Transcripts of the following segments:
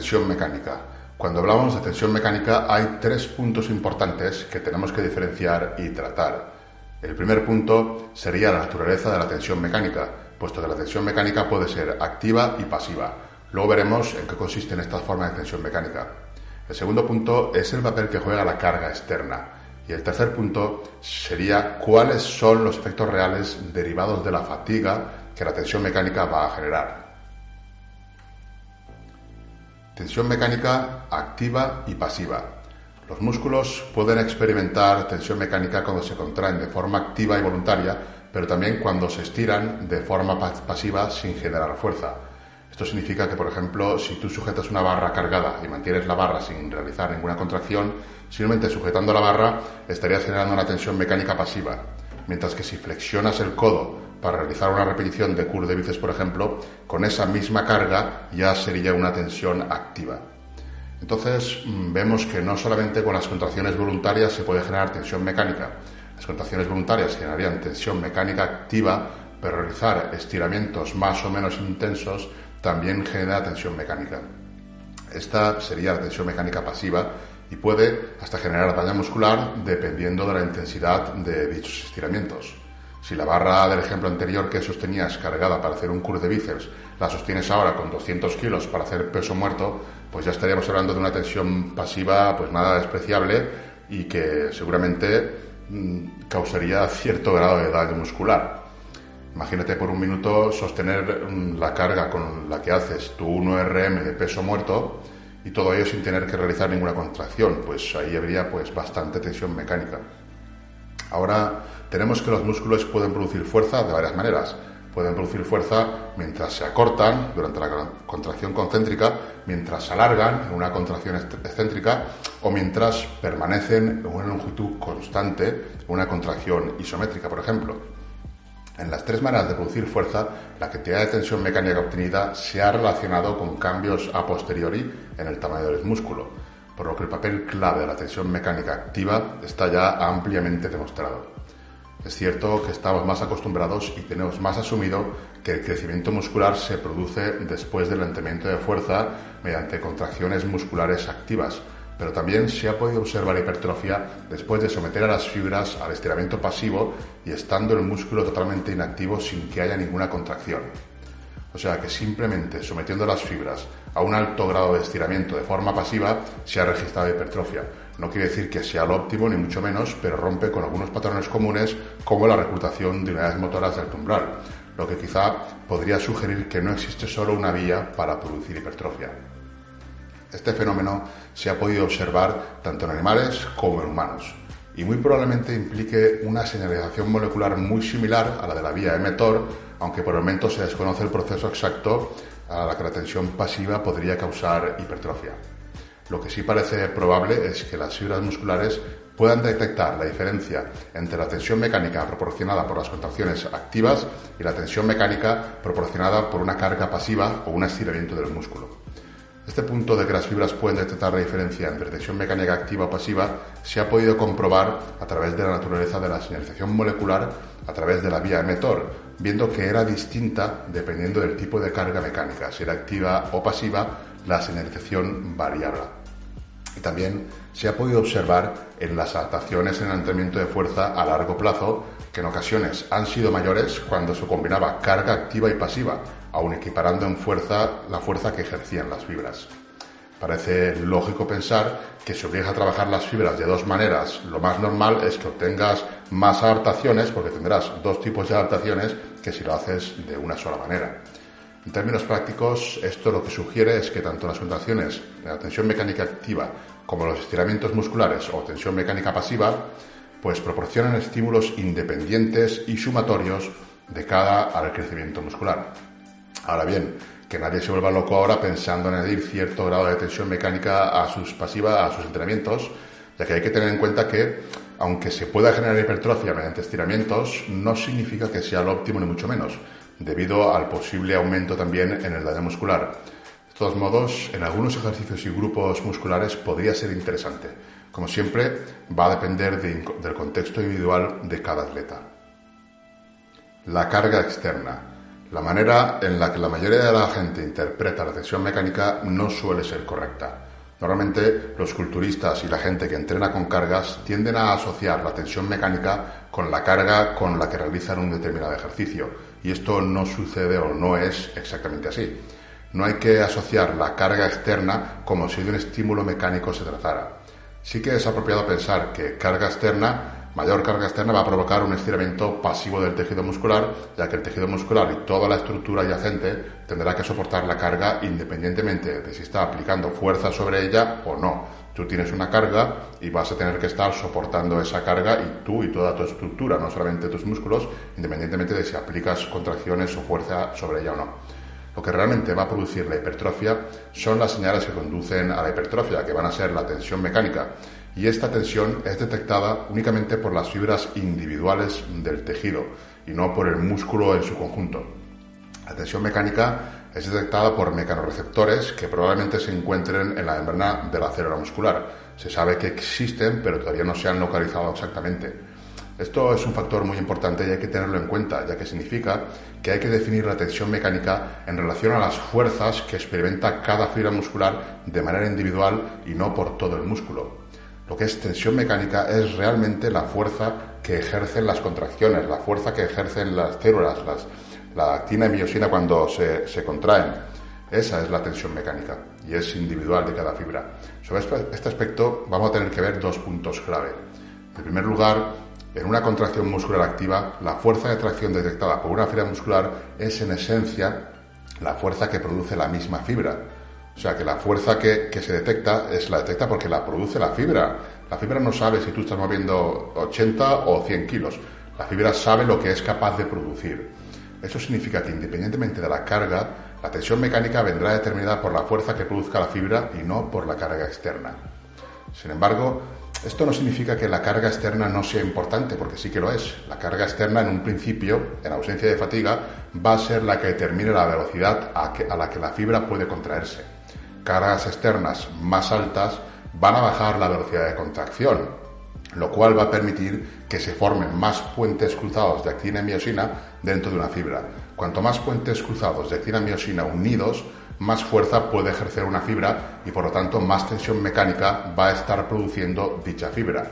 tensión mecánica. Cuando hablamos de tensión mecánica hay tres puntos importantes que tenemos que diferenciar y tratar. El primer punto sería la naturaleza de la tensión mecánica, puesto que la tensión mecánica puede ser activa y pasiva. Luego veremos en qué consisten estas formas de tensión mecánica. El segundo punto es el papel que juega la carga externa. Y el tercer punto sería cuáles son los efectos reales derivados de la fatiga que la tensión mecánica va a generar. Tensión mecánica activa y pasiva. Los músculos pueden experimentar tensión mecánica cuando se contraen de forma activa y voluntaria, pero también cuando se estiran de forma pasiva sin generar fuerza. Esto significa que, por ejemplo, si tú sujetas una barra cargada y mantienes la barra sin realizar ninguna contracción, simplemente sujetando la barra estarías generando una tensión mecánica pasiva. Mientras que si flexionas el codo para realizar una repetición de curl de bíceps, por ejemplo, con esa misma carga ya sería una tensión activa. Entonces mm, vemos que no solamente con las contracciones voluntarias se puede generar tensión mecánica, las contracciones voluntarias generarían tensión mecánica activa, pero realizar estiramientos más o menos intensos también genera tensión mecánica. Esta sería la tensión mecánica pasiva y puede hasta generar daño muscular dependiendo de la intensidad de dichos estiramientos. Si la barra del ejemplo anterior que sostenías cargada para hacer un curl de bíceps la sostienes ahora con 200 kilos para hacer peso muerto, pues ya estaríamos hablando de una tensión pasiva pues nada despreciable y que seguramente mm, causaría cierto grado de daño muscular. Imagínate por un minuto sostener mm, la carga con la que haces tu 1RM de peso muerto y todo ello sin tener que realizar ninguna contracción, pues ahí habría pues bastante tensión mecánica. Ahora tenemos que los músculos pueden producir fuerza de varias maneras. Pueden producir fuerza mientras se acortan durante la contracción concéntrica, mientras se alargan en una contracción excéntrica o mientras permanecen en una longitud constante en una contracción isométrica, por ejemplo. En las tres maneras de producir fuerza, la cantidad de tensión mecánica obtenida se ha relacionado con cambios a posteriori en el tamaño del músculo, por lo que el papel clave de la tensión mecánica activa está ya ampliamente demostrado. Es cierto que estamos más acostumbrados y tenemos más asumido que el crecimiento muscular se produce después del levantamiento de fuerza mediante contracciones musculares activas, pero también se ha podido observar hipertrofia después de someter a las fibras al estiramiento pasivo y estando el músculo totalmente inactivo sin que haya ninguna contracción. O sea que simplemente sometiendo las fibras a un alto grado de estiramiento de forma pasiva se ha registrado hipertrofia. No quiere decir que sea lo óptimo, ni mucho menos, pero rompe con algunos patrones comunes como la reclutación de unidades motoras del umbral, lo que quizá podría sugerir que no existe solo una vía para producir hipertrofia. Este fenómeno se ha podido observar tanto en animales como en humanos y muy probablemente implique una señalización molecular muy similar a la de la vía mTOR, aunque por el momento se desconoce el proceso exacto a la que la tensión pasiva podría causar hipertrofia. Lo que sí parece probable es que las fibras musculares puedan detectar la diferencia entre la tensión mecánica proporcionada por las contracciones activas y la tensión mecánica proporcionada por una carga pasiva o un estiramiento del músculo. Este punto de que las fibras pueden detectar la diferencia entre tensión mecánica activa o pasiva se ha podido comprobar a través de la naturaleza de la señalización molecular a través de la vía emetor, viendo que era distinta dependiendo del tipo de carga mecánica, si era activa o pasiva, la señalización variable. Y también se ha podido observar en las adaptaciones en el entrenamiento de fuerza a largo plazo que en ocasiones han sido mayores cuando se combinaba carga activa y pasiva, aun equiparando en fuerza la fuerza que ejercían las fibras. Parece lógico pensar que si obligas a trabajar las fibras de dos maneras, lo más normal es que obtengas más adaptaciones, porque tendrás dos tipos de adaptaciones que si lo haces de una sola manera. En términos prácticos, esto lo que sugiere es que tanto las contracciones de la tensión mecánica activa como los estiramientos musculares o tensión mecánica pasiva, pues proporcionan estímulos independientes y sumatorios de cara al crecimiento muscular. Ahora bien, que nadie se vuelva loco ahora pensando en añadir cierto grado de tensión mecánica a sus pasiva, a sus entrenamientos, ya que hay que tener en cuenta que, aunque se pueda generar hipertrofia mediante estiramientos, no significa que sea lo óptimo ni mucho menos, debido al posible aumento también en el daño muscular. De todos modos, en algunos ejercicios y grupos musculares podría ser interesante. Como siempre, va a depender del contexto individual de cada atleta. La carga externa. La manera en la que la mayoría de la gente interpreta la tensión mecánica no suele ser correcta. Normalmente los culturistas y la gente que entrena con cargas tienden a asociar la tensión mecánica con la carga con la que realizan un determinado ejercicio y esto no sucede o no es exactamente así. No hay que asociar la carga externa como si de un estímulo mecánico se tratara. Sí que es apropiado pensar que carga externa mayor carga externa va a provocar un estiramiento pasivo del tejido muscular, ya que el tejido muscular y toda la estructura adyacente tendrá que soportar la carga independientemente de si está aplicando fuerza sobre ella o no. Tú tienes una carga y vas a tener que estar soportando esa carga y tú y toda tu estructura, no solamente tus músculos, independientemente de si aplicas contracciones o fuerza sobre ella o no. Lo que realmente va a producir la hipertrofia son las señales que conducen a la hipertrofia, que van a ser la tensión mecánica y esta tensión es detectada únicamente por las fibras individuales del tejido y no por el músculo en su conjunto. La tensión mecánica es detectada por mecanorreceptores que probablemente se encuentren en la membrana de la célula muscular. Se sabe que existen, pero todavía no se han localizado exactamente. Esto es un factor muy importante y hay que tenerlo en cuenta, ya que significa que hay que definir la tensión mecánica en relación a las fuerzas que experimenta cada fibra muscular de manera individual y no por todo el músculo. Lo que es tensión mecánica es realmente la fuerza que ejercen las contracciones, la fuerza que ejercen las células, la actina y miosina cuando se, se, contraen. Esa es la tensión mecánica y es individual de cada fibra. Sobre este, este aspecto vamos a tener que ver dos puntos clave. En primer lugar, en una contracción muscular activa, la fuerza de tracción detectada por una fibra muscular es en esencia la fuerza que produce la misma fibra o sea que la fuerza que, se detecta es la detecta porque la produce la fibra. La fibra no sabe si tú estás moviendo 80 o 100 kilos. La fibra sabe lo que es capaz de producir. Eso significa que independientemente de la carga, la tensión mecánica vendrá determinada por la fuerza que produzca la fibra y no por la carga externa. Sin embargo, esto no significa que la carga externa no sea importante, porque sí que lo es. La carga externa, en un principio, en ausencia de fatiga, va a ser la que determine la velocidad a la que la fibra puede contraerse cargas externas más altas van a bajar la velocidad de contracción, lo cual va a permitir que se formen más puentes cruzados de actina y miosina dentro de una fibra. Cuanto más puentes cruzados de actina y miosina unidos, más fuerza puede ejercer una fibra y por lo tanto más tensión mecánica va a estar produciendo dicha fibra.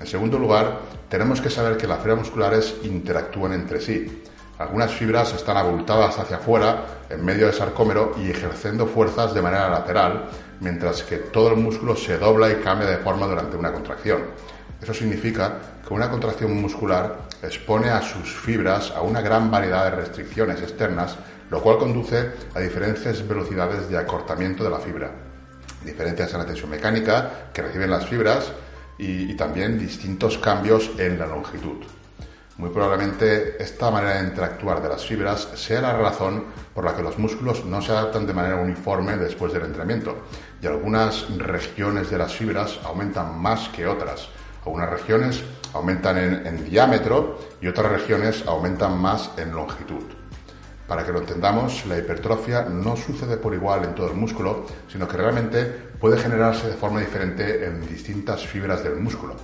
En segundo lugar, tenemos que saber que las fibras musculares interactúan entre sí. Algunas fibras están abultadas hacia afuera, en medio del sarcómero y ejerciendo fuerzas de manera lateral, mientras que todo el músculo se dobla y cambia de forma durante una contracción. Eso significa que una contracción muscular expone a sus fibras a una gran variedad de restricciones externas, lo cual conduce a diferentes velocidades de acortamiento de la fibra, diferencias en la tensión mecánica que reciben las fibras y, y también distintos cambios en la longitud. Muy probablemente esta manera de interactuar de las fibras sea la razón por la que los músculos no se adaptan de manera uniforme después del entrenamiento y algunas regiones de las fibras aumentan más que otras. Algunas regiones aumentan en, diámetro y otras regiones aumentan más en longitud. Para que lo entendamos, la hipertrofia no sucede por igual en todo el músculo, sino que realmente puede generarse de forma diferente en distintas fibras del músculo.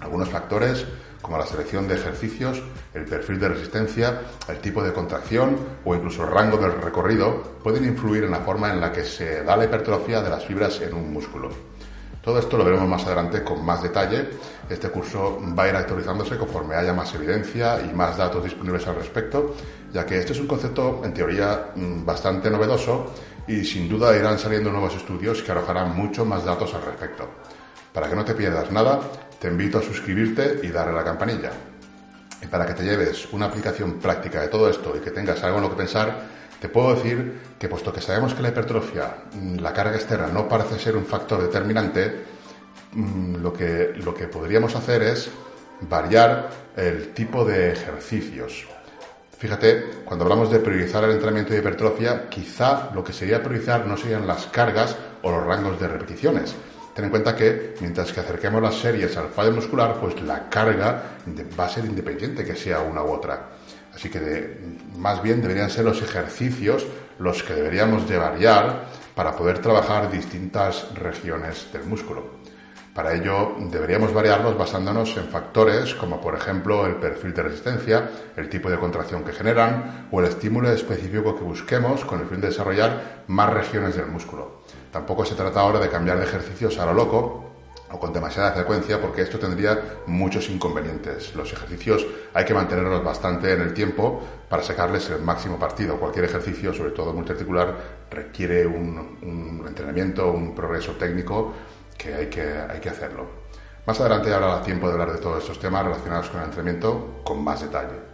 Algunos factores como la selección de ejercicios, el perfil de resistencia, el tipo de contracción o incluso el rango del recorrido pueden influir en la forma en la que se da la hipertrofia de las fibras en un músculo. Todo esto lo veremos más adelante con más detalle. Este curso va a ir actualizándose conforme haya más evidencia y más datos disponibles al respecto, ya que este es un concepto en teoría mm, bastante novedoso y sin duda irán saliendo nuevos estudios que arrojarán mucho más datos al respecto. Para que no te pierdas nada, te invito a suscribirte y darle a la campanilla. Y para que te lleves una aplicación práctica de todo esto y que tengas algo en lo que pensar, te puedo decir que puesto que sabemos que la hipertrofia, mm, la carga externa, no parece ser un factor determinante, mm, lo que, lo que podríamos hacer es variar el tipo de ejercicios. Fíjate, cuando hablamos de priorizar el entrenamiento de hipertrofia, quizá lo que sería priorizar no serían las cargas o los rangos de repeticiones, Ten en cuenta que mientras que acerquemos las series al fallo muscular, pues la carga va a ser independiente que sea una u otra. Así que más bien deberían ser los ejercicios los que deberíamos de variar para poder trabajar distintas regiones del músculo. Para ello deberíamos variarlos basándonos en factores como por ejemplo el perfil de resistencia, el tipo de contracción que generan o el estímulo específico que busquemos con el fin de desarrollar más regiones del músculo. Tampoco se trata ahora de cambiar de ejercicios a lo loco o con demasiada frecuencia porque esto tendría muchos inconvenientes. Los ejercicios hay que mantenerlos bastante en el tiempo para sacarles el máximo partido. Cualquier ejercicio, sobre todo multiarticular, requiere un, entrenamiento, un progreso técnico que hay que, hay que hacerlo. Más adelante habrá tiempo de hablar de todos estos temas relacionados con el entrenamiento con más detalle.